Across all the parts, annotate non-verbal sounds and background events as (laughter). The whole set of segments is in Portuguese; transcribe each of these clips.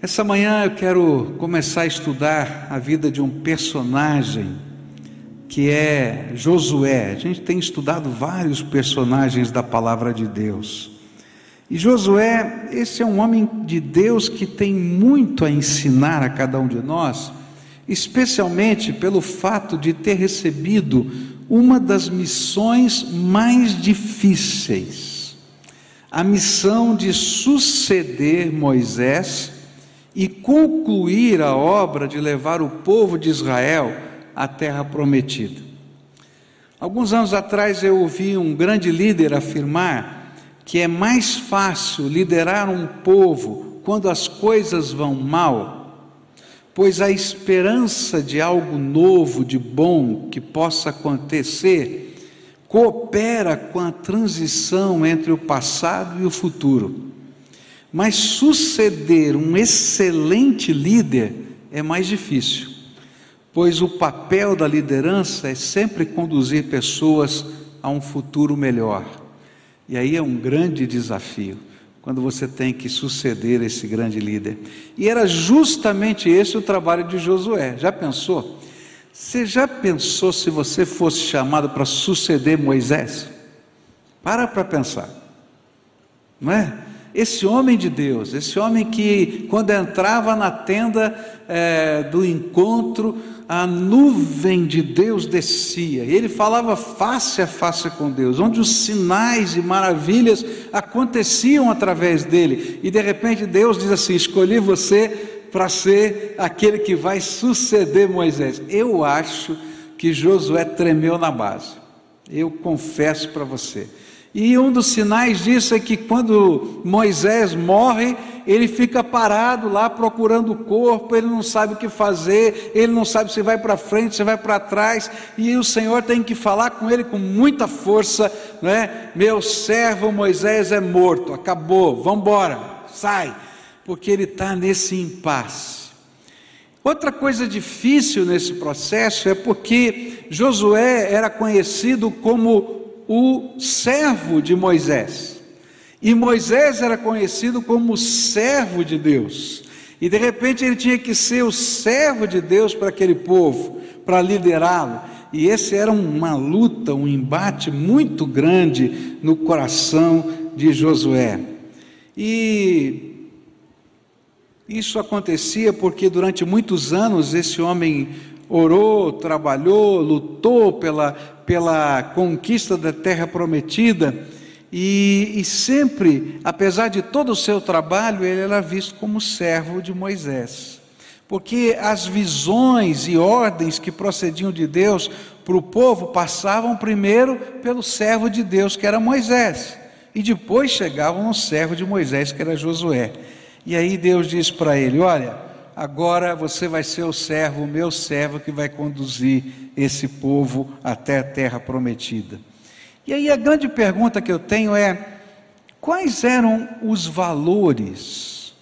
Essa manhã eu quero começar a estudar a vida de um personagem que é Josué. A gente tem estudado vários personagens da palavra de Deus. E Josué, esse é um homem de Deus que tem muito a ensinar a cada um de nós, especialmente pelo fato de ter recebido uma das missões mais difíceis, a missão de suceder Moisés e concluir a obra de levar o povo de Israel à terra prometida. Alguns anos atrás eu ouvi um grande líder afirmar que é mais fácil liderar um povo quando as coisas vão mal, pois a esperança de algo novo, de bom que possa acontecer, coopera com a transição entre o passado e o futuro. Mas suceder um excelente líder é mais difícil, pois o papel da liderança é sempre conduzir pessoas a um futuro melhor. E aí é um grande desafio, quando você tem que suceder esse grande líder. E era justamente esse o trabalho de Josué. Já pensou? Você já pensou se você fosse chamado para suceder Moisés? Para para pensar, não é? Esse homem de Deus, esse homem que, quando entrava na tenda é, do encontro, a nuvem de Deus descia, e ele falava face a face com Deus, onde os sinais e maravilhas aconteciam através dele, e de repente Deus diz assim: Escolhi você para ser aquele que vai suceder Moisés. Eu acho que Josué tremeu na base, eu confesso para você. E um dos sinais disso é que quando Moisés morre, ele fica parado lá procurando o corpo, ele não sabe o que fazer, ele não sabe se vai para frente, se vai para trás, e o Senhor tem que falar com ele com muita força, não é? Meu servo Moisés é morto, acabou, vamos embora, sai, porque ele está nesse impasse. Outra coisa difícil nesse processo é porque Josué era conhecido como o servo de Moisés. E Moisés era conhecido como servo de Deus. E de repente ele tinha que ser o servo de Deus para aquele povo, para liderá-lo. E esse era uma luta, um embate muito grande no coração de Josué. E isso acontecia porque durante muitos anos esse homem orou, trabalhou, lutou pela, pela conquista da terra prometida, e, e, sempre, apesar de todo o seu trabalho, ele era visto como servo de Moisés. Porque as visões e ordens que procediam de Deus para o povo passavam primeiro pelo servo de Deus, que era Moisés, e depois chegavam no servo de Moisés, que era Josué. E aí Deus diz para ele: Olha, agora você vai ser o servo, o meu servo, que vai conduzir esse povo até a terra prometida. E aí a grande pergunta que eu tenho é: quais eram os valores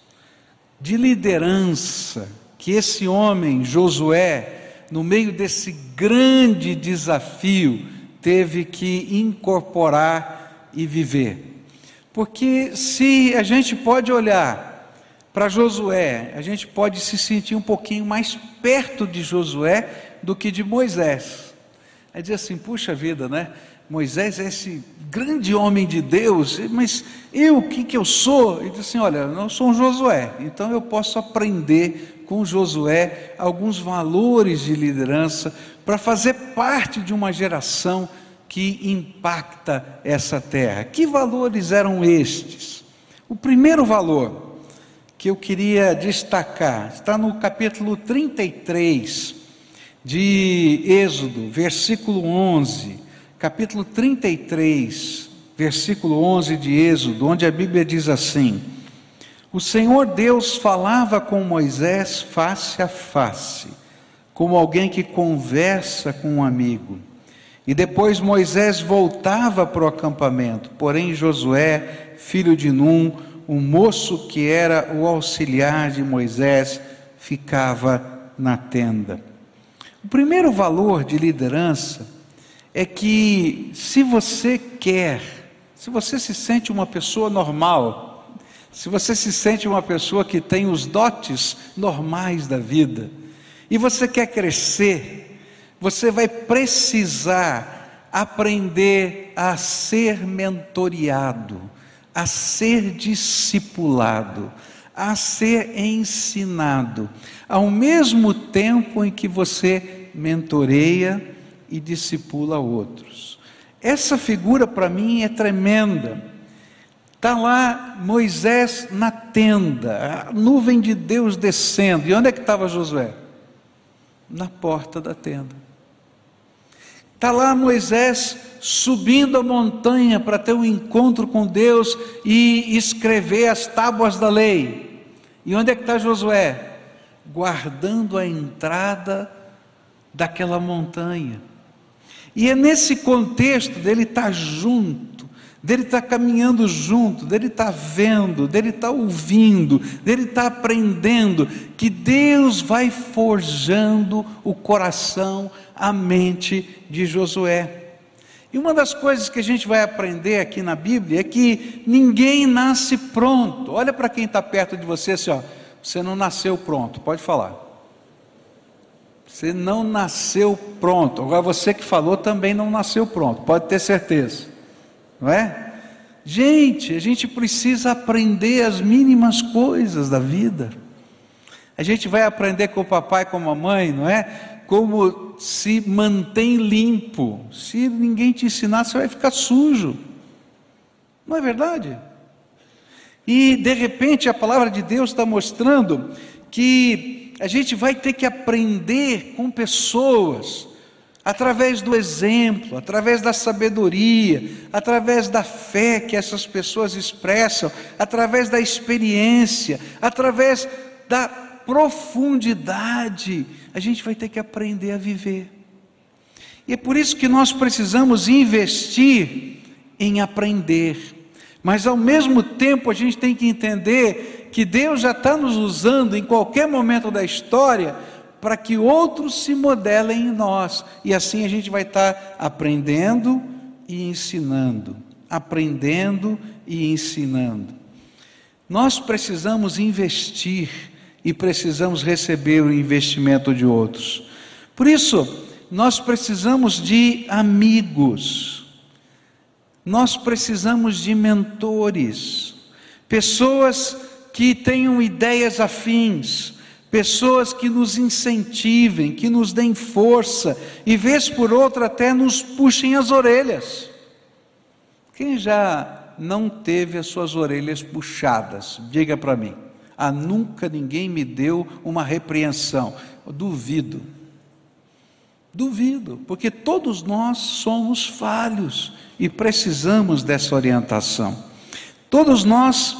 de liderança que esse homem, Josué, no meio desse grande desafio, teve que incorporar e viver? Porque se a gente pode olhar para Josué, a gente pode se sentir um pouquinho mais perto de Josué do que de Moisés. É dizer assim, puxa vida, né? Moisés é esse grande homem de Deus, mas eu, o que, que eu sou? Ele diz assim: olha, eu não sou um Josué, então eu posso aprender com Josué alguns valores de liderança para fazer parte de uma geração que impacta essa terra. Que valores eram estes? O primeiro valor que eu queria destacar está no capítulo 33 de Êxodo, versículo 11. Capítulo 33, versículo 11 de Êxodo, onde a Bíblia diz assim: O Senhor Deus falava com Moisés face a face, como alguém que conversa com um amigo. E depois Moisés voltava para o acampamento, porém Josué, filho de Num, o moço que era o auxiliar de Moisés ficava na tenda. O primeiro valor de liderança é que se você quer, se você se sente uma pessoa normal, se você se sente uma pessoa que tem os dotes normais da vida e você quer crescer, você vai precisar aprender a ser mentoriado, a ser discipulado, a ser ensinado, ao mesmo tempo em que você mentoreia e discipula outros. Essa figura para mim é tremenda. Está lá Moisés na tenda, a nuvem de Deus descendo. E onde é que estava Josué? Na porta da tenda. Está lá Moisés subindo a montanha para ter um encontro com Deus e escrever as tábuas da lei. E onde é que está Josué? Guardando a entrada daquela montanha. E é nesse contexto dele estar tá junto, dele estar tá caminhando junto, dele estar tá vendo, dele estar ouvindo, dele estar aprendendo, que Deus vai forjando o coração, a mente de Josué. E uma das coisas que a gente vai aprender aqui na Bíblia é que ninguém nasce pronto. Olha para quem está perto de você assim, ó, você não nasceu pronto, pode falar. Você não nasceu pronto. Agora você que falou também não nasceu pronto, pode ter certeza. Não é? Gente, a gente precisa aprender as mínimas coisas da vida. A gente vai aprender com o papai e com a mamãe, não é? como se mantém limpo. Se ninguém te ensinar, você vai ficar sujo. Não é verdade? E de repente a palavra de Deus está mostrando que a gente vai ter que aprender com pessoas, através do exemplo, através da sabedoria, através da fé que essas pessoas expressam, através da experiência, através da profundidade a gente vai ter que aprender a viver. E é por isso que nós precisamos investir em aprender. Mas ao mesmo tempo a gente tem que entender que Deus já está nos usando em qualquer momento da história para que outros se modelem em nós. E assim a gente vai estar aprendendo e ensinando. Aprendendo e ensinando. Nós precisamos investir e precisamos receber o investimento de outros. Por isso, nós precisamos de amigos, nós precisamos de mentores, pessoas que tenham ideias afins, pessoas que nos incentivem, que nos deem força e, vez por outra, até nos puxem as orelhas. Quem já não teve as suas orelhas puxadas? Diga para mim. Ah, nunca ninguém me deu uma repreensão. Duvido. Duvido, porque todos nós somos falhos e precisamos dessa orientação. Todos nós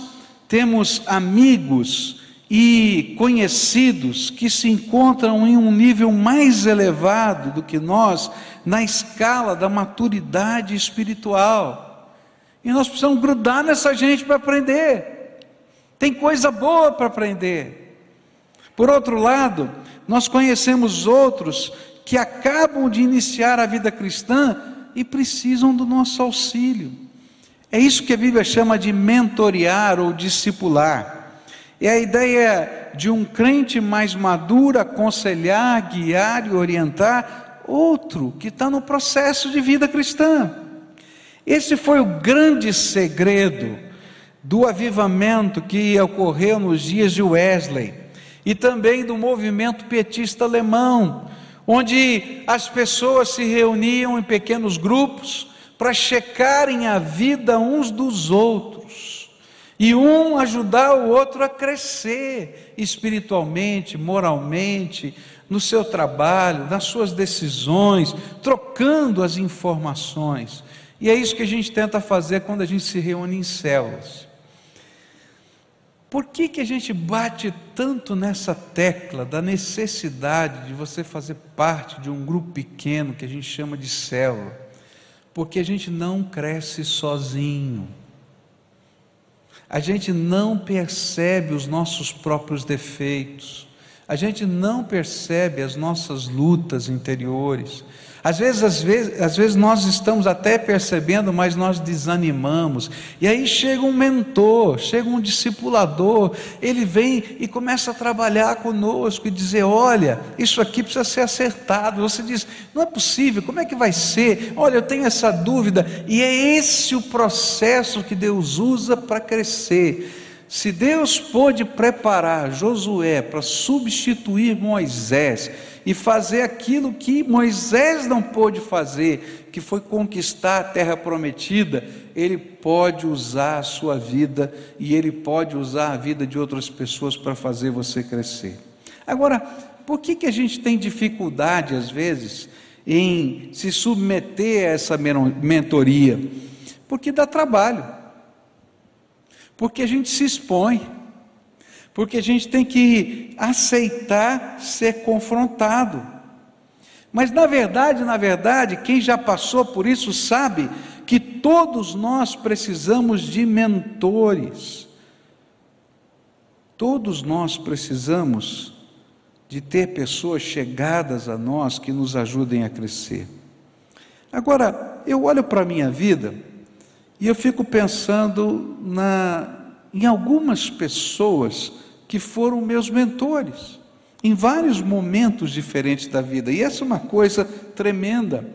temos amigos e conhecidos que se encontram em um nível mais elevado do que nós na escala da maturidade espiritual. E nós precisamos grudar nessa gente para aprender. Tem coisa boa para aprender. Por outro lado, nós conhecemos outros que acabam de iniciar a vida cristã e precisam do nosso auxílio. É isso que a Bíblia chama de mentorear ou discipular. É a ideia de um crente mais maduro aconselhar, guiar e orientar outro que está no processo de vida cristã. Esse foi o grande segredo do avivamento que ocorreu nos dias de Wesley e também do movimento petista alemão, onde as pessoas se reuniam em pequenos grupos para checarem a vida uns dos outros e um ajudar o outro a crescer espiritualmente, moralmente, no seu trabalho, nas suas decisões, trocando as informações. E é isso que a gente tenta fazer quando a gente se reúne em células. Por que, que a gente bate tanto nessa tecla da necessidade de você fazer parte de um grupo pequeno que a gente chama de célula? Porque a gente não cresce sozinho. A gente não percebe os nossos próprios defeitos. A gente não percebe as nossas lutas interiores. Às vezes, às vezes, às vezes nós estamos até percebendo, mas nós desanimamos. E aí chega um mentor, chega um discipulador, ele vem e começa a trabalhar conosco e dizer: olha, isso aqui precisa ser acertado. Você diz: não é possível, como é que vai ser? Olha, eu tenho essa dúvida. E é esse o processo que Deus usa para crescer. Se Deus pôde preparar Josué para substituir Moisés e fazer aquilo que Moisés não pôde fazer, que foi conquistar a terra prometida, ele pode usar a sua vida e ele pode usar a vida de outras pessoas para fazer você crescer. Agora, por que, que a gente tem dificuldade, às vezes, em se submeter a essa mentoria? Porque dá trabalho. Porque a gente se expõe, porque a gente tem que aceitar ser confrontado. Mas na verdade, na verdade, quem já passou por isso sabe que todos nós precisamos de mentores. Todos nós precisamos de ter pessoas chegadas a nós que nos ajudem a crescer. Agora, eu olho para a minha vida e eu fico pensando na, em algumas pessoas que foram meus mentores, em vários momentos diferentes da vida, e essa é uma coisa tremenda.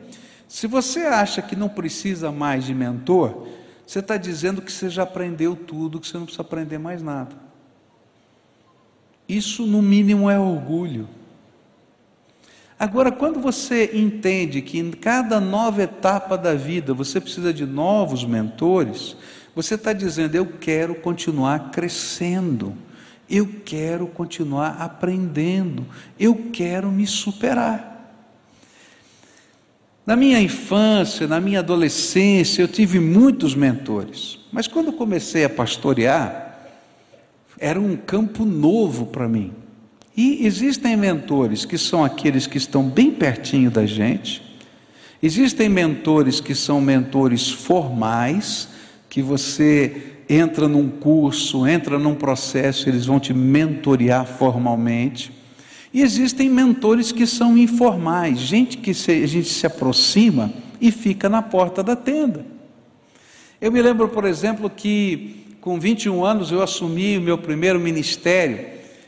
Se você acha que não precisa mais de mentor, você está dizendo que você já aprendeu tudo, que você não precisa aprender mais nada. Isso, no mínimo, é orgulho. Agora, quando você entende que em cada nova etapa da vida você precisa de novos mentores, você está dizendo: eu quero continuar crescendo, eu quero continuar aprendendo, eu quero me superar. Na minha infância, na minha adolescência, eu tive muitos mentores, mas quando comecei a pastorear, era um campo novo para mim. E existem mentores que são aqueles que estão bem pertinho da gente, existem mentores que são mentores formais, que você entra num curso, entra num processo, eles vão te mentorear formalmente. E existem mentores que são informais, gente que se, a gente se aproxima e fica na porta da tenda. Eu me lembro, por exemplo, que com 21 anos eu assumi o meu primeiro ministério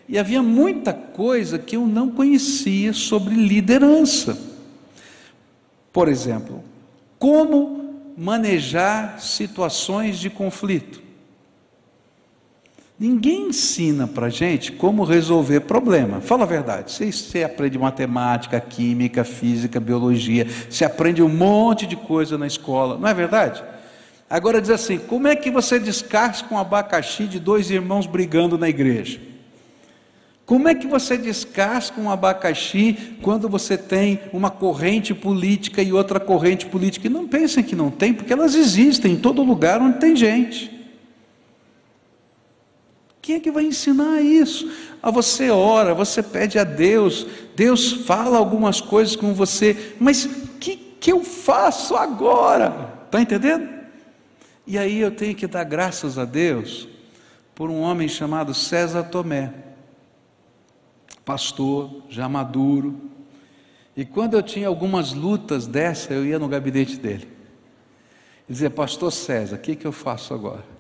e havia muita coisa que eu não conhecia sobre liderança. Por exemplo, como manejar situações de conflito. Ninguém ensina para a gente como resolver problema. Fala a verdade. Você, você aprende matemática, química, física, biologia. Você aprende um monte de coisa na escola. Não é verdade? Agora diz assim: como é que você descasca um abacaxi de dois irmãos brigando na igreja? Como é que você descasca um abacaxi quando você tem uma corrente política e outra corrente política? E não pensem que não tem, porque elas existem em todo lugar onde tem gente. Quem é que vai ensinar isso? A você ora, você pede a Deus, Deus fala algumas coisas com você, mas o que, que eu faço agora? Está entendendo? E aí eu tenho que dar graças a Deus por um homem chamado César Tomé pastor, já maduro. E quando eu tinha algumas lutas dessa, eu ia no gabinete dele. E dizia, pastor César, o que, que eu faço agora?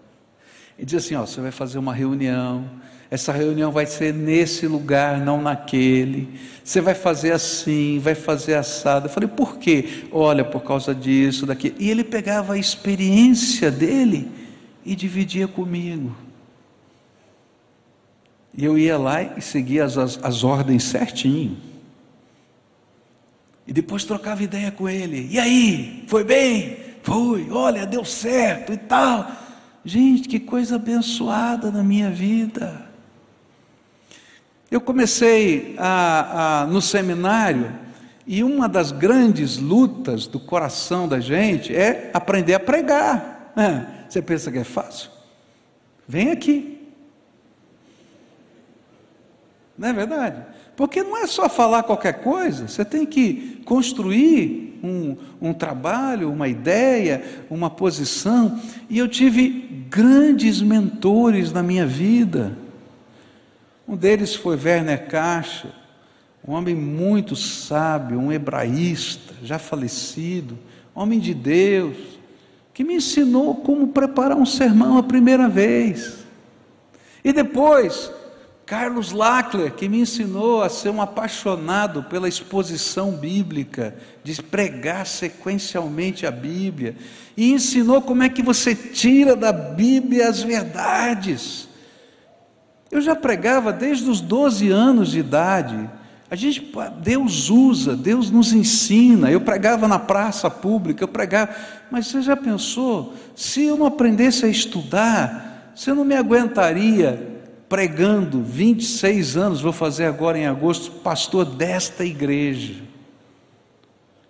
Ele dizia assim: ó, você vai fazer uma reunião, essa reunião vai ser nesse lugar, não naquele. Você vai fazer assim, vai fazer assado. Eu falei, por quê? Olha, por causa disso, daquilo. E ele pegava a experiência dele e dividia comigo. E eu ia lá e seguia as, as, as ordens certinho. E depois trocava ideia com ele. E aí? Foi bem? Foi, olha, deu certo e tal. Gente, que coisa abençoada na minha vida. Eu comecei a, a, no seminário e uma das grandes lutas do coração da gente é aprender a pregar. É, você pensa que é fácil? Vem aqui. Não é verdade? Porque não é só falar qualquer coisa, você tem que construir um, um trabalho, uma ideia, uma posição. E eu tive grandes mentores na minha vida. Um deles foi Werner Castro, um homem muito sábio, um hebraísta, já falecido, homem de Deus, que me ensinou como preparar um sermão a primeira vez. E depois, Carlos Lackler, que me ensinou a ser um apaixonado pela exposição bíblica, de pregar sequencialmente a Bíblia, e ensinou como é que você tira da Bíblia as verdades. Eu já pregava desde os 12 anos de idade, a gente, Deus usa, Deus nos ensina. Eu pregava na praça pública, eu pregava, mas você já pensou? Se eu não aprendesse a estudar, você não me aguentaria pregando 26 anos, vou fazer agora em agosto, pastor desta igreja.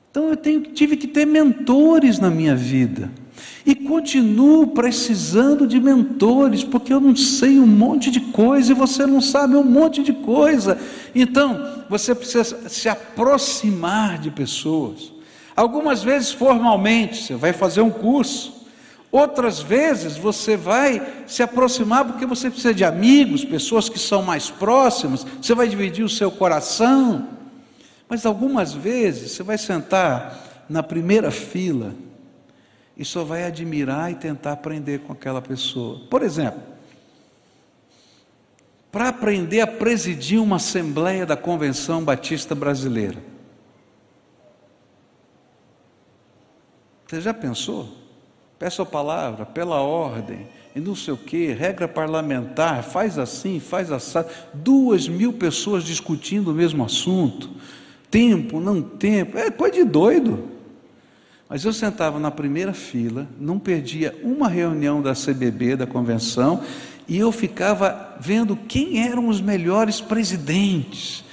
Então eu tenho, tive que ter mentores na minha vida. E continuo precisando de mentores, porque eu não sei um monte de coisa e você não sabe um monte de coisa. Então, você precisa se aproximar de pessoas. Algumas vezes formalmente, você vai fazer um curso. Outras vezes você vai se aproximar porque você precisa de amigos, pessoas que são mais próximas, você vai dividir o seu coração. Mas algumas vezes você vai sentar na primeira fila e só vai admirar e tentar aprender com aquela pessoa. Por exemplo, para aprender a presidir uma assembleia da Convenção Batista Brasileira. Você já pensou? Peça a palavra, pela ordem, e não sei o que, regra parlamentar, faz assim, faz assim. Duas mil pessoas discutindo o mesmo assunto. Tempo, não tempo, é coisa de doido. Mas eu sentava na primeira fila, não perdia uma reunião da CBB, da convenção, e eu ficava vendo quem eram os melhores presidentes.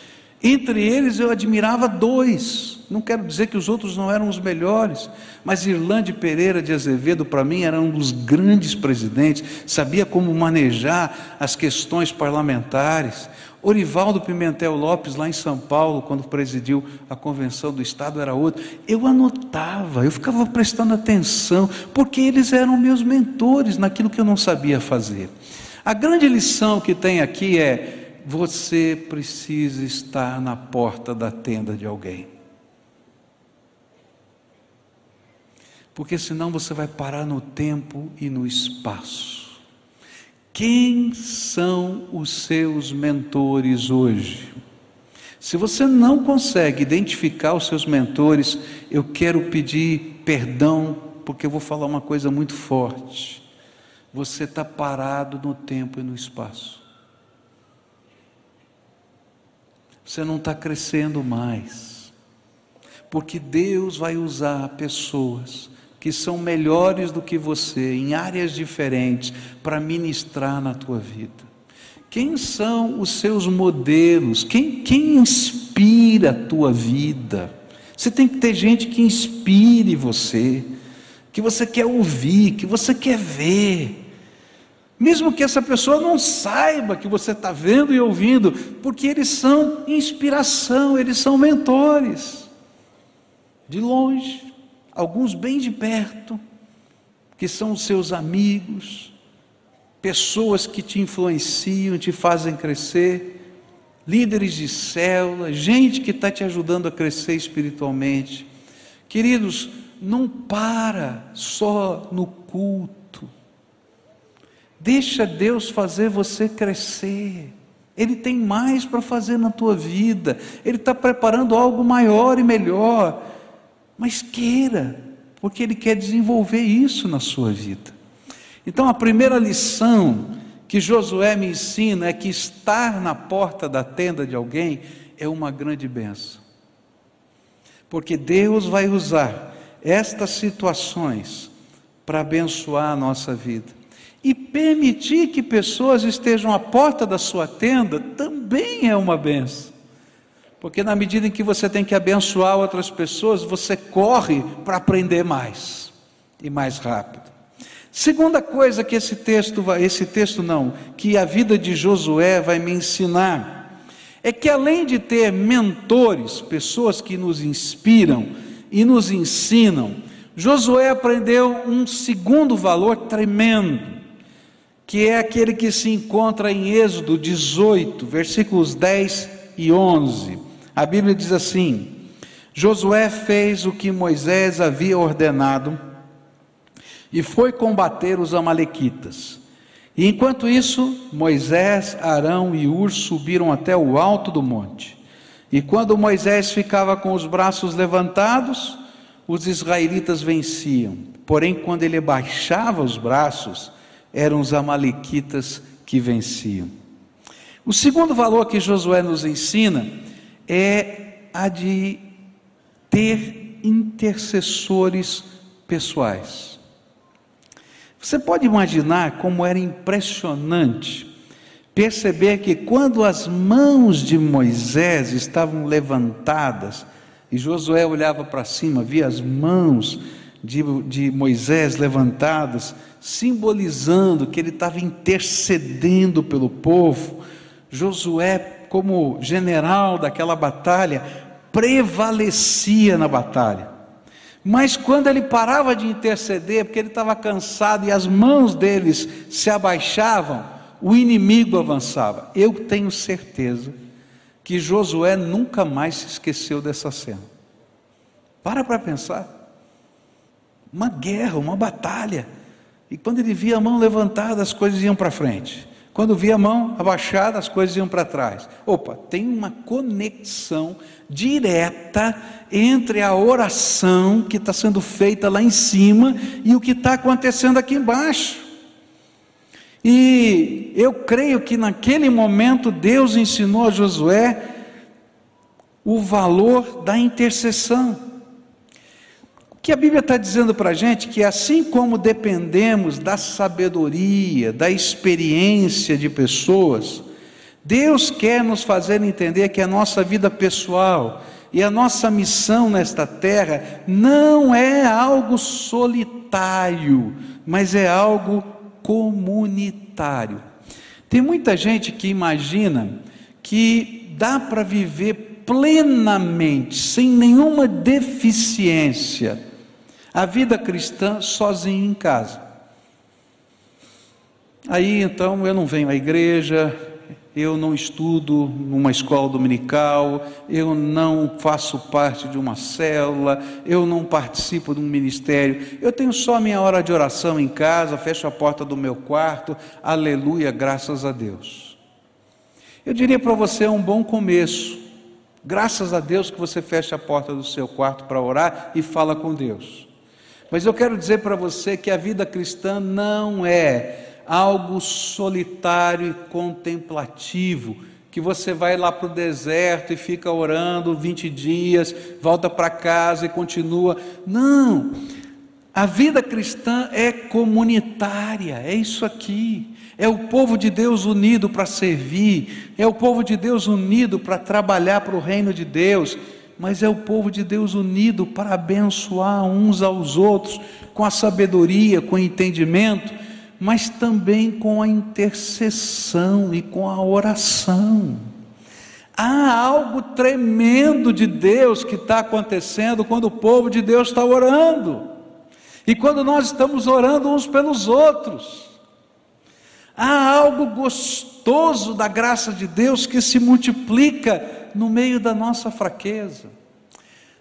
Entre eles eu admirava dois. Não quero dizer que os outros não eram os melhores, mas Irlande Pereira de Azevedo, para mim, era um dos grandes presidentes, sabia como manejar as questões parlamentares. Orivaldo Pimentel Lopes, lá em São Paulo, quando presidiu a convenção do Estado, era outro. Eu anotava, eu ficava prestando atenção, porque eles eram meus mentores naquilo que eu não sabia fazer. A grande lição que tem aqui é: você precisa estar na porta da tenda de alguém. Porque senão você vai parar no tempo e no espaço. Quem são os seus mentores hoje? Se você não consegue identificar os seus mentores, eu quero pedir perdão, porque eu vou falar uma coisa muito forte. Você está parado no tempo e no espaço. Você não está crescendo mais. Porque Deus vai usar pessoas que são melhores do que você em áreas diferentes para ministrar na tua vida? Quem são os seus modelos? Quem, quem inspira a tua vida? Você tem que ter gente que inspire você, que você quer ouvir, que você quer ver. Mesmo que essa pessoa não saiba que você está vendo e ouvindo, porque eles são inspiração, eles são mentores. De longe alguns bem de perto, que são os seus amigos, pessoas que te influenciam, te fazem crescer, líderes de célula, gente que está te ajudando a crescer espiritualmente. Queridos, não para só no culto. Deixa Deus fazer você crescer. Ele tem mais para fazer na tua vida. Ele está preparando algo maior e melhor mas queira, porque Ele quer desenvolver isso na sua vida. Então, a primeira lição que Josué me ensina é que estar na porta da tenda de alguém é uma grande benção, porque Deus vai usar estas situações para abençoar a nossa vida. E permitir que pessoas estejam à porta da sua tenda também é uma benção. Porque na medida em que você tem que abençoar outras pessoas, você corre para aprender mais e mais rápido. Segunda coisa que esse texto vai, esse texto não, que a vida de Josué vai me ensinar, é que além de ter mentores, pessoas que nos inspiram e nos ensinam, Josué aprendeu um segundo valor tremendo, que é aquele que se encontra em Êxodo 18, versículos 10 e 11. A Bíblia diz assim: Josué fez o que Moisés havia ordenado e foi combater os Amalequitas. E enquanto isso, Moisés, Arão e Ur subiram até o alto do monte. E quando Moisés ficava com os braços levantados, os israelitas venciam. Porém, quando ele baixava os braços, eram os amalequitas que venciam. O segundo valor que Josué nos ensina é a de ter intercessores pessoais. Você pode imaginar como era impressionante perceber que quando as mãos de Moisés estavam levantadas, e Josué olhava para cima, via as mãos de, de Moisés levantadas, simbolizando que ele estava intercedendo pelo povo. Josué, como general daquela batalha, prevalecia na batalha. Mas quando ele parava de interceder, porque ele estava cansado e as mãos deles se abaixavam, o inimigo avançava. Eu tenho certeza que Josué nunca mais se esqueceu dessa cena. Para para pensar. Uma guerra, uma batalha. E quando ele via a mão levantada, as coisas iam para frente. Quando via a mão abaixada, as coisas iam para trás. Opa, tem uma conexão direta entre a oração que está sendo feita lá em cima e o que está acontecendo aqui embaixo. E eu creio que naquele momento Deus ensinou a Josué o valor da intercessão. Que a Bíblia está dizendo para a gente que assim como dependemos da sabedoria, da experiência de pessoas, Deus quer nos fazer entender que a nossa vida pessoal e a nossa missão nesta terra não é algo solitário, mas é algo comunitário. Tem muita gente que imagina que dá para viver plenamente, sem nenhuma deficiência, a vida cristã sozinho em casa. Aí então eu não venho à igreja, eu não estudo numa escola dominical, eu não faço parte de uma célula, eu não participo de um ministério, eu tenho só minha hora de oração em casa, fecho a porta do meu quarto, aleluia, graças a Deus. Eu diria para você é um bom começo, graças a Deus que você fecha a porta do seu quarto para orar e fala com Deus. Mas eu quero dizer para você que a vida cristã não é algo solitário e contemplativo, que você vai lá para o deserto e fica orando 20 dias, volta para casa e continua. Não! A vida cristã é comunitária, é isso aqui. É o povo de Deus unido para servir, é o povo de Deus unido para trabalhar para o reino de Deus mas é o povo de Deus unido para abençoar uns aos outros com a sabedoria, com o entendimento, mas também com a intercessão e com a oração. Há algo tremendo de Deus que está acontecendo quando o povo de Deus está orando, e quando nós estamos orando uns pelos outros. Há algo gostoso da graça de Deus que se multiplica no meio da nossa fraqueza.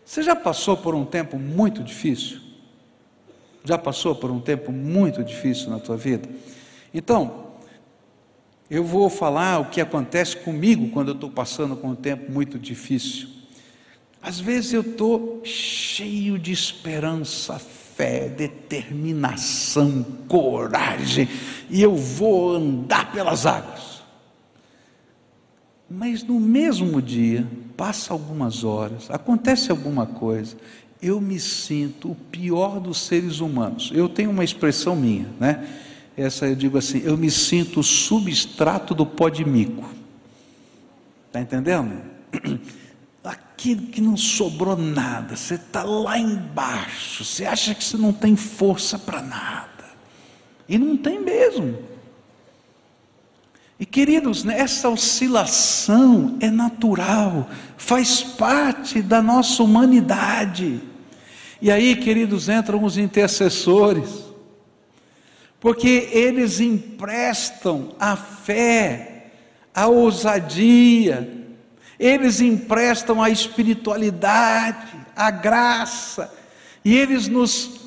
Você já passou por um tempo muito difícil? Já passou por um tempo muito difícil na tua vida? Então, eu vou falar o que acontece comigo quando eu estou passando por um tempo muito difícil. Às vezes eu estou cheio de esperança, fé, determinação, coragem, e eu vou andar pelas águas. Mas no mesmo dia, passa algumas horas, acontece alguma coisa, eu me sinto o pior dos seres humanos. Eu tenho uma expressão minha, né? Essa eu digo assim: eu me sinto o substrato do pó de mico. Está entendendo? (clears throat) Aquilo que não sobrou nada, você está lá embaixo, você acha que você não tem força para nada, e não tem mesmo. E queridos, essa oscilação é natural, faz parte da nossa humanidade. E aí, queridos, entram os intercessores, porque eles emprestam a fé, a ousadia, eles emprestam a espiritualidade, a graça, e eles nos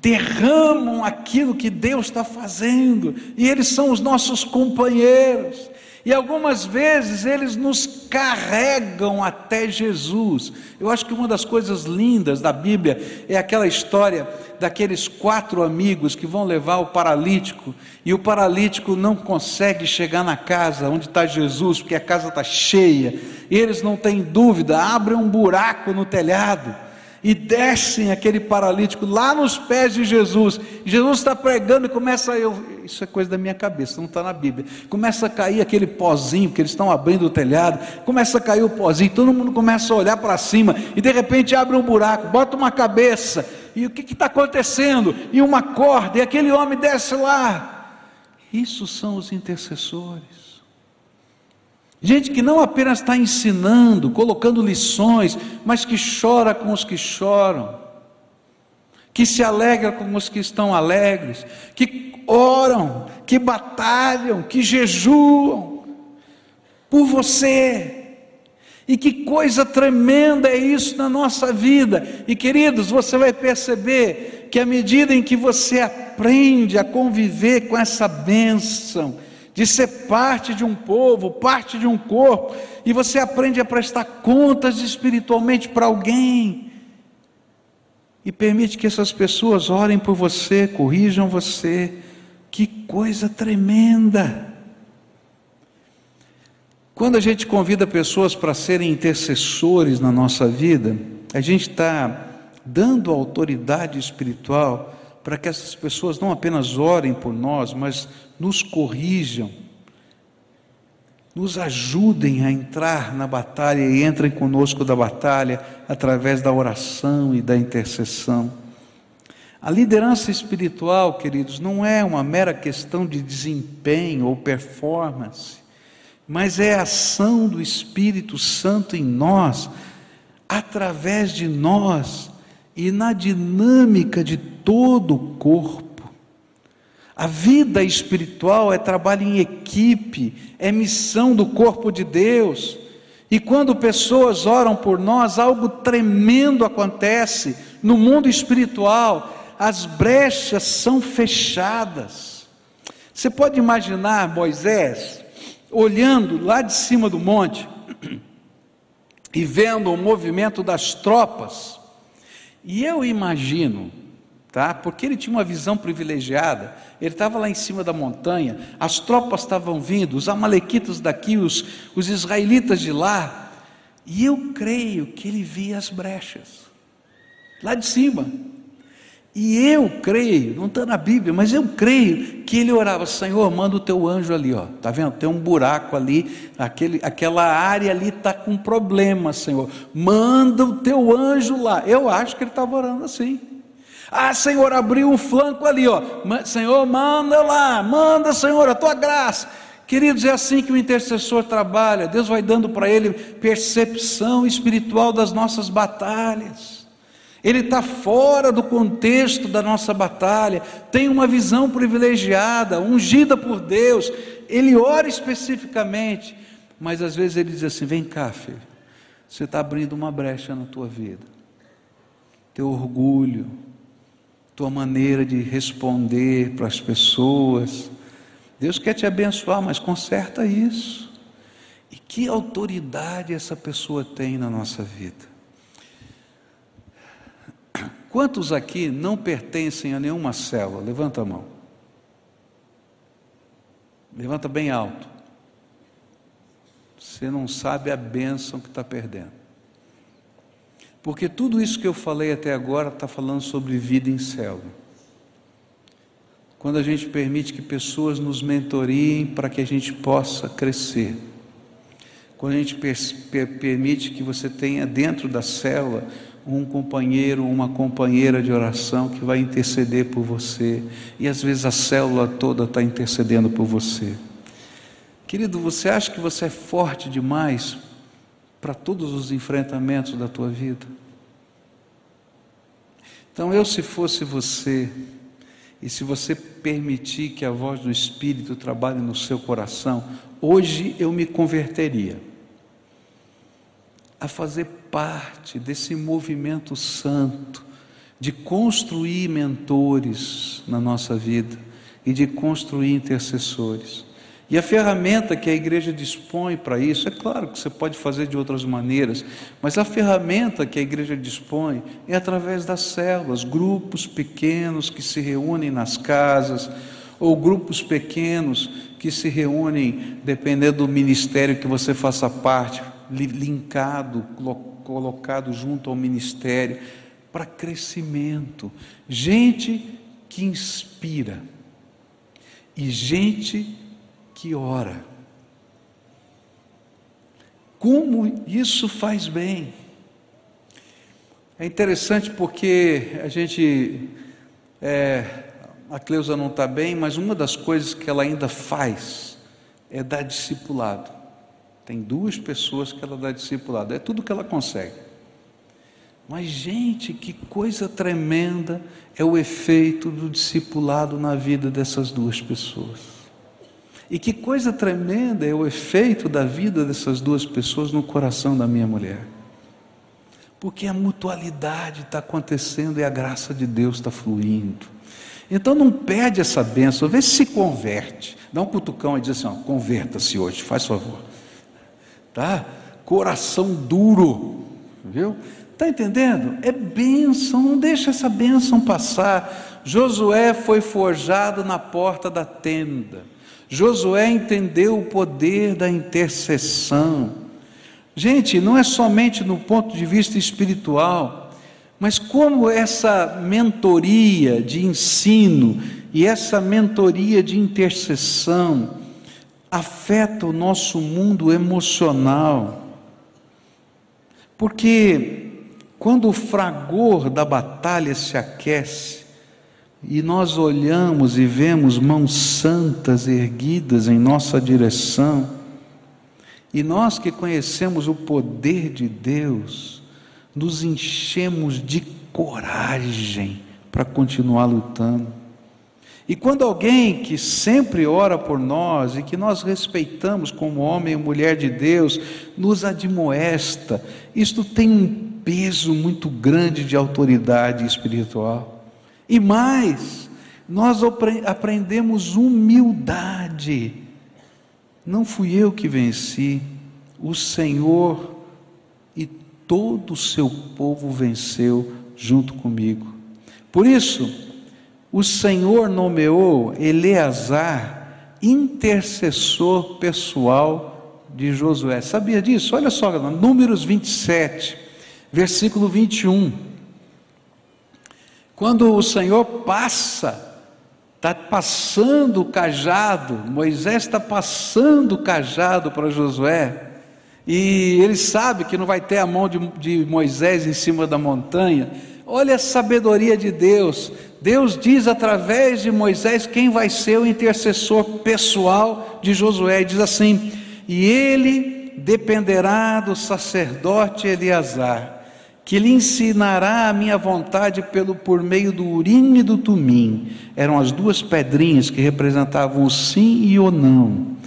derramam aquilo que Deus está fazendo, e eles são os nossos companheiros. E algumas vezes eles nos carregam até Jesus. Eu acho que uma das coisas lindas da Bíblia é aquela história daqueles quatro amigos que vão levar o paralítico, e o paralítico não consegue chegar na casa onde está Jesus, porque a casa está cheia, e eles não têm dúvida, abrem um buraco no telhado e descem aquele paralítico lá nos pés de Jesus. Jesus está pregando e começa a. Isso é coisa da minha cabeça, não está na Bíblia. Começa a cair aquele pozinho, porque eles estão abrindo o telhado. Começa a cair o pozinho, todo mundo começa a olhar para cima e de repente abre um buraco, bota uma cabeça. E o que está acontecendo? E uma corda, e aquele homem desce lá. Isso são os intercessores. Gente que não apenas está ensinando, colocando lições, mas que chora com os que choram, que se alegra com os que estão alegres, que oram, que batalham, que jejuam por você. E que coisa tremenda é isso na nossa vida. E queridos, você vai perceber que à medida em que você aprende a conviver com essa bênção, de ser parte de um povo, parte de um corpo, e você aprende a prestar contas espiritualmente para alguém, e permite que essas pessoas orem por você, corrijam você. Que coisa tremenda! Quando a gente convida pessoas para serem intercessores na nossa vida, a gente está dando autoridade espiritual para que essas pessoas não apenas orem por nós, mas nos corrijam, nos ajudem a entrar na batalha e entrem conosco da batalha através da oração e da intercessão. A liderança espiritual, queridos, não é uma mera questão de desempenho ou performance, mas é a ação do Espírito Santo em nós, através de nós e na dinâmica de todo o corpo. A vida espiritual é trabalho em equipe, é missão do corpo de Deus. E quando pessoas oram por nós, algo tremendo acontece no mundo espiritual, as brechas são fechadas. Você pode imaginar Moisés olhando lá de cima do monte (clears throat) e vendo o movimento das tropas e eu imagino, tá? Porque ele tinha uma visão privilegiada. Ele estava lá em cima da montanha, as tropas estavam vindo, os amalequitas daqui, os, os israelitas de lá. E eu creio que ele via as brechas lá de cima. E eu creio, não está na Bíblia, mas eu creio que ele orava, Senhor, manda o teu anjo ali, ó. Tá vendo? Tem um buraco ali, aquele, aquela área ali está com problema, Senhor. Manda o teu anjo lá. Eu acho que ele estava orando assim. Ah, Senhor, abriu um flanco ali, ó. Senhor, manda lá, manda, Senhor, a tua graça. Queridos, é assim que o intercessor trabalha. Deus vai dando para ele percepção espiritual das nossas batalhas. Ele está fora do contexto da nossa batalha, tem uma visão privilegiada, ungida por Deus, ele ora especificamente, mas às vezes ele diz assim: vem cá, filho, você está abrindo uma brecha na tua vida, teu orgulho, tua maneira de responder para as pessoas. Deus quer te abençoar, mas conserta isso. E que autoridade essa pessoa tem na nossa vida? Quantos aqui não pertencem a nenhuma célula? Levanta a mão. Levanta bem alto. Você não sabe a bênção que está perdendo. Porque tudo isso que eu falei até agora está falando sobre vida em célula. Quando a gente permite que pessoas nos mentoriem para que a gente possa crescer. Quando a gente permite que você tenha dentro da célula um companheiro, uma companheira de oração que vai interceder por você, e às vezes a célula toda está intercedendo por você. Querido, você acha que você é forte demais para todos os enfrentamentos da tua vida? Então, eu, se fosse você, e se você permitir que a voz do Espírito trabalhe no seu coração, hoje eu me converteria. a fazer parte desse movimento santo de construir mentores na nossa vida e de construir intercessores. E a ferramenta que a igreja dispõe para isso, é claro que você pode fazer de outras maneiras, mas a ferramenta que a igreja dispõe é através das células, grupos pequenos que se reúnem nas casas, ou grupos pequenos que se reúnem, dependendo do ministério que você faça parte, linkado, colocado junto ao ministério, para crescimento. Gente que inspira e gente que ora. Como isso faz bem. É interessante porque a gente, é, a Cleusa não está bem, mas uma das coisas que ela ainda faz é dar discipulado. Tem duas pessoas que ela dá discipulado, é tudo que ela consegue. Mas, gente, que coisa tremenda é o efeito do discipulado na vida dessas duas pessoas. E que coisa tremenda é o efeito da vida dessas duas pessoas no coração da minha mulher. Porque a mutualidade está acontecendo e a graça de Deus está fluindo. Então não perde essa bênção, vê se se converte. Dá um cutucão e diz assim: converta-se hoje, faz favor. Tá? Coração duro, viu? Está entendendo? É bênção, não deixa essa bênção passar. Josué foi forjado na porta da tenda. Josué entendeu o poder da intercessão. Gente, não é somente no ponto de vista espiritual, mas como essa mentoria de ensino e essa mentoria de intercessão afeta o nosso mundo emocional. Porque quando o fragor da batalha se aquece, e nós olhamos e vemos mãos santas erguidas em nossa direção, e nós que conhecemos o poder de Deus, nos enchemos de coragem para continuar lutando. E quando alguém que sempre ora por nós e que nós respeitamos como homem e mulher de Deus, nos admoesta, isto tem um peso muito grande de autoridade espiritual. E mais, nós aprendemos humildade. Não fui eu que venci, o Senhor e todo o seu povo venceu junto comigo. Por isso, o Senhor nomeou Eleazar intercessor pessoal de Josué. Sabia disso? Olha só, Números 27, versículo 21. Quando o Senhor passa, está passando o cajado, Moisés está passando o cajado para Josué, e ele sabe que não vai ter a mão de, de Moisés em cima da montanha. Olha a sabedoria de Deus. Deus diz através de Moisés quem vai ser o intercessor pessoal de Josué. Diz assim: E ele dependerá do sacerdote Eleazar que lhe ensinará a minha vontade pelo por meio do urim e do tumim. Eram as duas pedrinhas que representavam o sim e o não.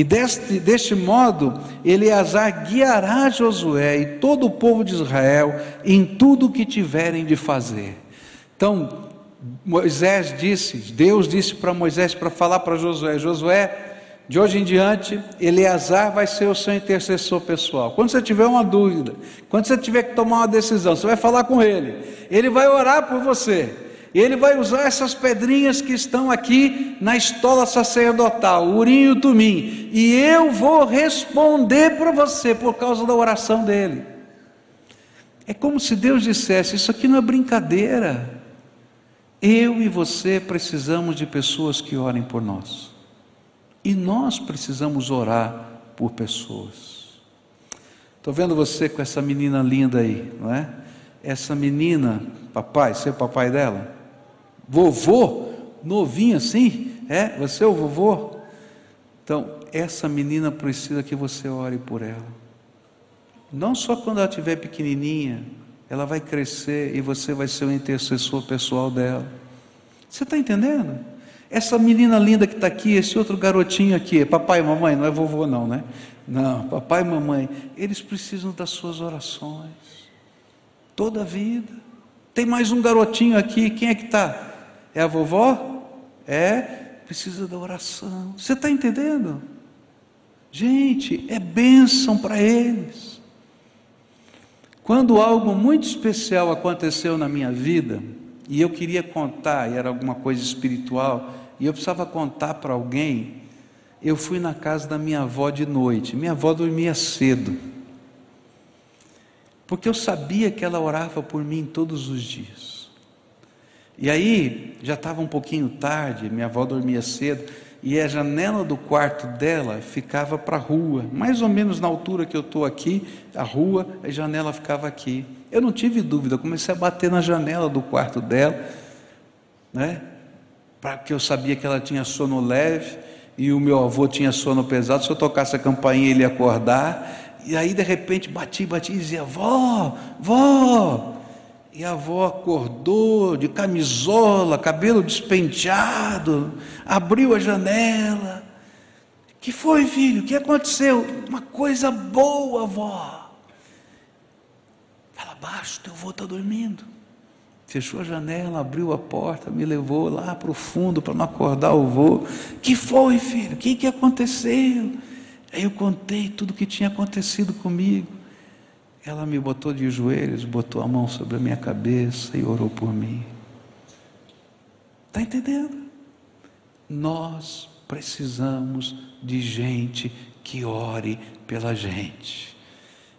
E deste, deste modo, Eleazar guiará Josué e todo o povo de Israel em tudo o que tiverem de fazer. Então, Moisés disse, Deus disse para Moisés para falar para Josué: Josué, de hoje em diante, Eleazar vai ser o seu intercessor pessoal. Quando você tiver uma dúvida, quando você tiver que tomar uma decisão, você vai falar com ele. Ele vai orar por você. Ele vai usar essas pedrinhas que estão aqui na estola sacerdotal, urim e tumim. E eu vou responder para você por causa da oração dele. É como se Deus dissesse: Isso aqui não é brincadeira. Eu e você precisamos de pessoas que orem por nós. E nós precisamos orar por pessoas. Estou vendo você com essa menina linda aí, não é? Essa menina, papai, você é papai dela? Vovô, novinho assim? É? Você é o vovô? Então, essa menina precisa que você ore por ela. Não só quando ela estiver pequenininha, ela vai crescer e você vai ser o intercessor pessoal dela. Você está entendendo? Essa menina linda que está aqui, esse outro garotinho aqui, papai e mamãe, não é vovô não, né? Não, papai e mamãe, eles precisam das suas orações. Toda a vida. Tem mais um garotinho aqui, quem é que está? É a vovó? É, precisa da oração. Você está entendendo? Gente, é bênção para eles. Quando algo muito especial aconteceu na minha vida, e eu queria contar, e era alguma coisa espiritual, e eu precisava contar para alguém, eu fui na casa da minha avó de noite. Minha avó dormia cedo. Porque eu sabia que ela orava por mim todos os dias. E aí, já estava um pouquinho tarde, minha avó dormia cedo, e a janela do quarto dela ficava para a rua, mais ou menos na altura que eu estou aqui, a rua, a janela ficava aqui. Eu não tive dúvida, comecei a bater na janela do quarto dela, né? Porque eu sabia que ela tinha sono leve e o meu avô tinha sono pesado. Se eu tocasse a campainha, ele ia acordar. E aí, de repente, bati, bati e dizia: Vó, vó. E a avó acordou de camisola, cabelo despenteado, abriu a janela. Que foi, filho? O que aconteceu? Uma coisa boa, avó. Fala baixo, teu avô está dormindo. Fechou a janela, abriu a porta, me levou lá para o fundo para não acordar o avô. Que foi, filho? O que, que aconteceu? Aí eu contei tudo o que tinha acontecido comigo. Ela me botou de joelhos, botou a mão sobre a minha cabeça e orou por mim. Está entendendo? Nós precisamos de gente que ore pela gente.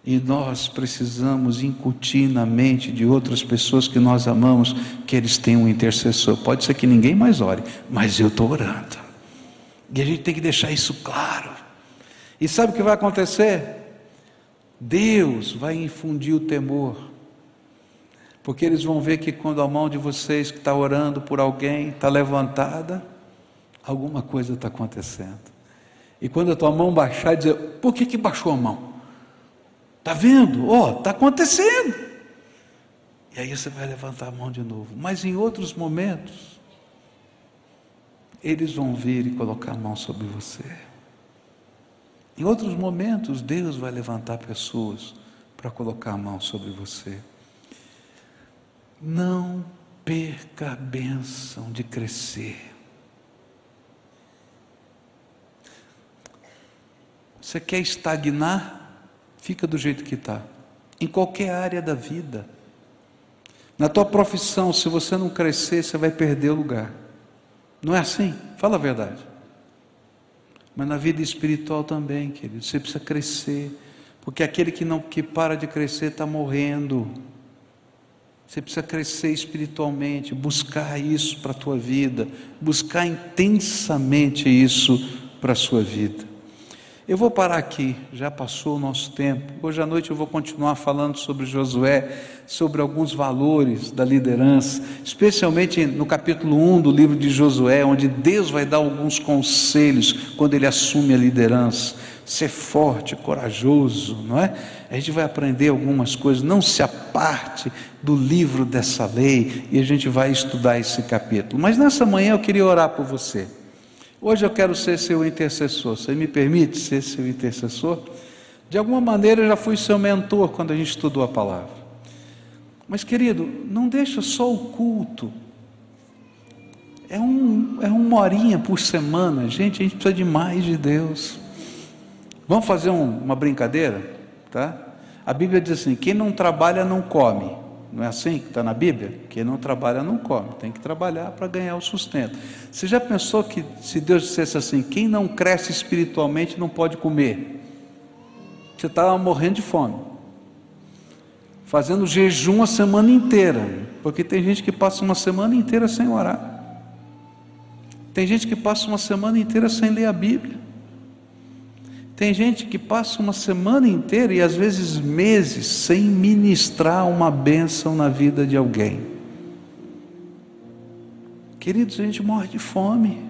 E nós precisamos incutir na mente de outras pessoas que nós amamos que eles têm um intercessor. Pode ser que ninguém mais ore, mas eu estou orando. E a gente tem que deixar isso claro. E sabe o que vai acontecer? Deus vai infundir o temor, porque eles vão ver que quando a mão de vocês que está orando por alguém está levantada, alguma coisa está acontecendo. E quando a tua mão baixar, dizer: por que, que baixou a mão? Está vendo? Ó, oh, está acontecendo. E aí você vai levantar a mão de novo. Mas em outros momentos, eles vão vir e colocar a mão sobre você. Em outros momentos, Deus vai levantar pessoas para colocar a mão sobre você. Não perca a bênção de crescer. Você quer estagnar? Fica do jeito que está. Em qualquer área da vida. Na tua profissão, se você não crescer, você vai perder o lugar. Não é assim? Fala a verdade. Mas na vida espiritual também, querido, você precisa crescer, porque aquele que não que para de crescer está morrendo. Você precisa crescer espiritualmente, buscar isso para a tua vida, buscar intensamente isso para a sua vida. Eu vou parar aqui, já passou o nosso tempo. Hoje à noite eu vou continuar falando sobre Josué, sobre alguns valores da liderança, especialmente no capítulo 1 do livro de Josué, onde Deus vai dar alguns conselhos quando ele assume a liderança. Ser forte, corajoso, não é? A gente vai aprender algumas coisas, não se aparte do livro dessa lei e a gente vai estudar esse capítulo. Mas nessa manhã eu queria orar por você. Hoje eu quero ser seu intercessor. Você me permite ser seu intercessor? De alguma maneira eu já fui seu mentor quando a gente estudou a palavra. Mas querido, não deixa só o culto. É, um, é uma horinha por semana. Gente, a gente precisa de mais de Deus. Vamos fazer um, uma brincadeira? Tá? A Bíblia diz assim: quem não trabalha não come. Não é assim que está na Bíblia? Quem não trabalha não come, tem que trabalhar para ganhar o sustento. Você já pensou que se Deus dissesse assim, quem não cresce espiritualmente não pode comer? Você estava morrendo de fome, fazendo jejum a semana inteira, porque tem gente que passa uma semana inteira sem orar, tem gente que passa uma semana inteira sem ler a Bíblia. Tem gente que passa uma semana inteira e às vezes meses sem ministrar uma bênção na vida de alguém. Queridos, a gente morre de fome.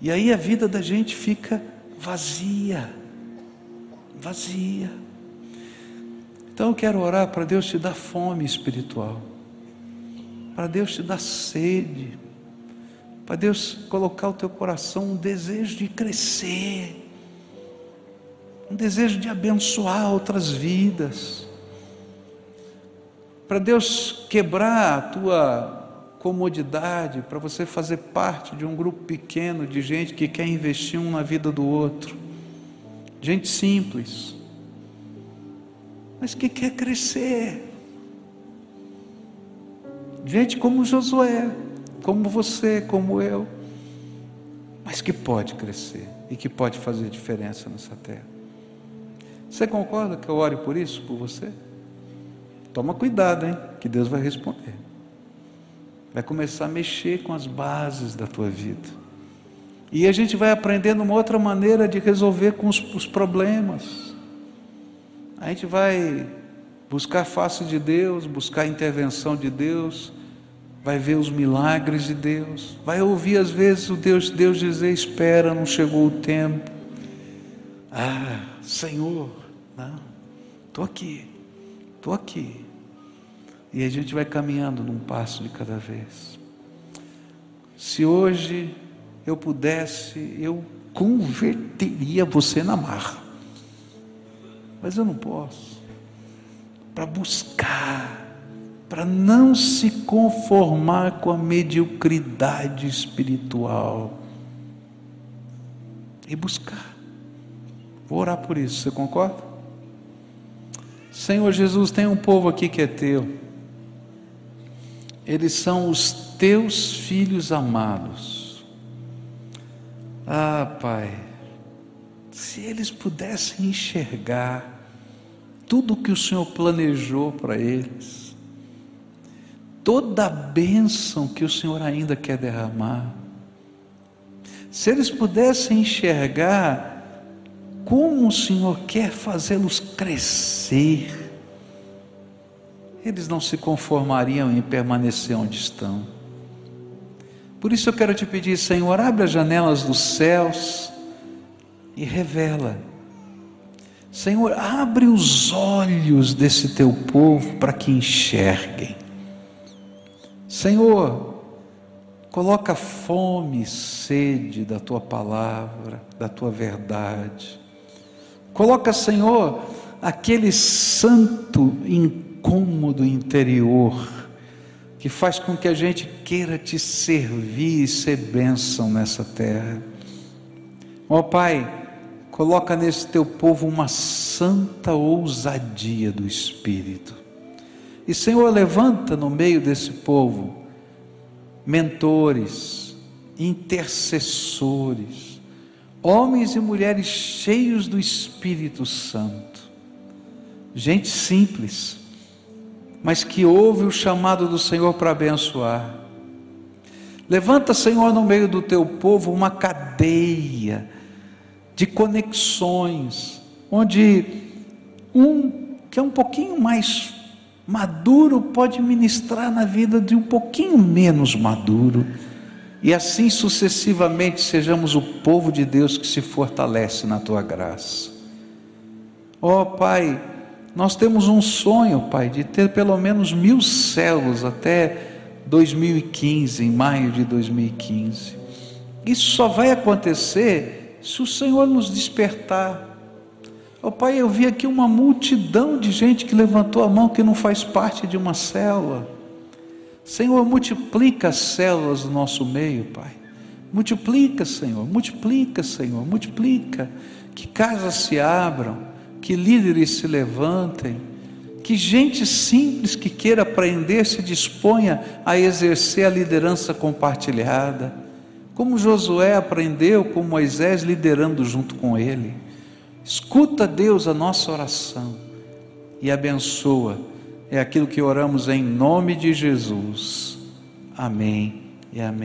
E aí a vida da gente fica vazia. Vazia. Então eu quero orar para Deus te dar fome espiritual. Para Deus te dar sede para Deus colocar o teu coração um desejo de crescer, um desejo de abençoar outras vidas, para Deus quebrar a tua comodidade, para você fazer parte de um grupo pequeno de gente que quer investir um na vida do outro, gente simples, mas que quer crescer, gente como Josué, como você, como eu, mas que pode crescer e que pode fazer diferença nessa terra. Você concorda que eu ore por isso, por você? Toma cuidado, hein? Que Deus vai responder. Vai começar a mexer com as bases da tua vida. E a gente vai aprendendo uma outra maneira de resolver com os, os problemas. A gente vai buscar a face de Deus, buscar a intervenção de Deus, vai ver os milagres de Deus, vai ouvir às vezes o Deus, Deus dizer: Espera, não chegou o tempo. Ah, Senhor, não, estou aqui, estou aqui. E a gente vai caminhando num passo de cada vez. Se hoje eu pudesse, eu converteria você na marra. Mas eu não posso. Para buscar, para não se conformar com a mediocridade espiritual. E buscar. Vou orar por isso, você concorda? Senhor Jesus, tem um povo aqui que é teu eles são os teus filhos amados. Ah, Pai, se eles pudessem enxergar tudo o que o Senhor planejou para eles, toda a bênção que o Senhor ainda quer derramar, se eles pudessem enxergar como o Senhor quer fazê-los crescer, eles não se conformariam em permanecer onde estão. Por isso eu quero te pedir, Senhor, abre as janelas dos céus e revela. Senhor, abre os olhos desse teu povo para que enxerguem. Senhor, coloca fome e sede da tua palavra, da tua verdade. Coloca, Senhor, aquele santo incômodo interior que faz com que a gente queira te servir e ser bênção nessa terra. Ó oh, Pai, coloca nesse teu povo uma santa ousadia do Espírito. E Senhor, levanta no meio desse povo mentores, intercessores, homens e mulheres cheios do Espírito Santo, gente simples mas que ouve o chamado do Senhor para abençoar. Levanta, Senhor, no meio do teu povo uma cadeia de conexões, onde um que é um pouquinho mais maduro pode ministrar na vida de um pouquinho menos maduro, e assim sucessivamente sejamos o povo de Deus que se fortalece na tua graça. Ó oh, Pai, nós temos um sonho, Pai, de ter pelo menos mil células até 2015, em maio de 2015. Isso só vai acontecer se o Senhor nos despertar. Ó oh, Pai, eu vi aqui uma multidão de gente que levantou a mão que não faz parte de uma célula. Senhor, multiplica as células do nosso meio, Pai. Multiplica, Senhor, multiplica, Senhor, multiplica. Que casas se abram que líderes se levantem, que gente simples que queira aprender se disponha a exercer a liderança compartilhada, como Josué aprendeu com Moisés liderando junto com ele. Escuta, Deus, a nossa oração e abençoa. É aquilo que oramos em nome de Jesus. Amém e amém.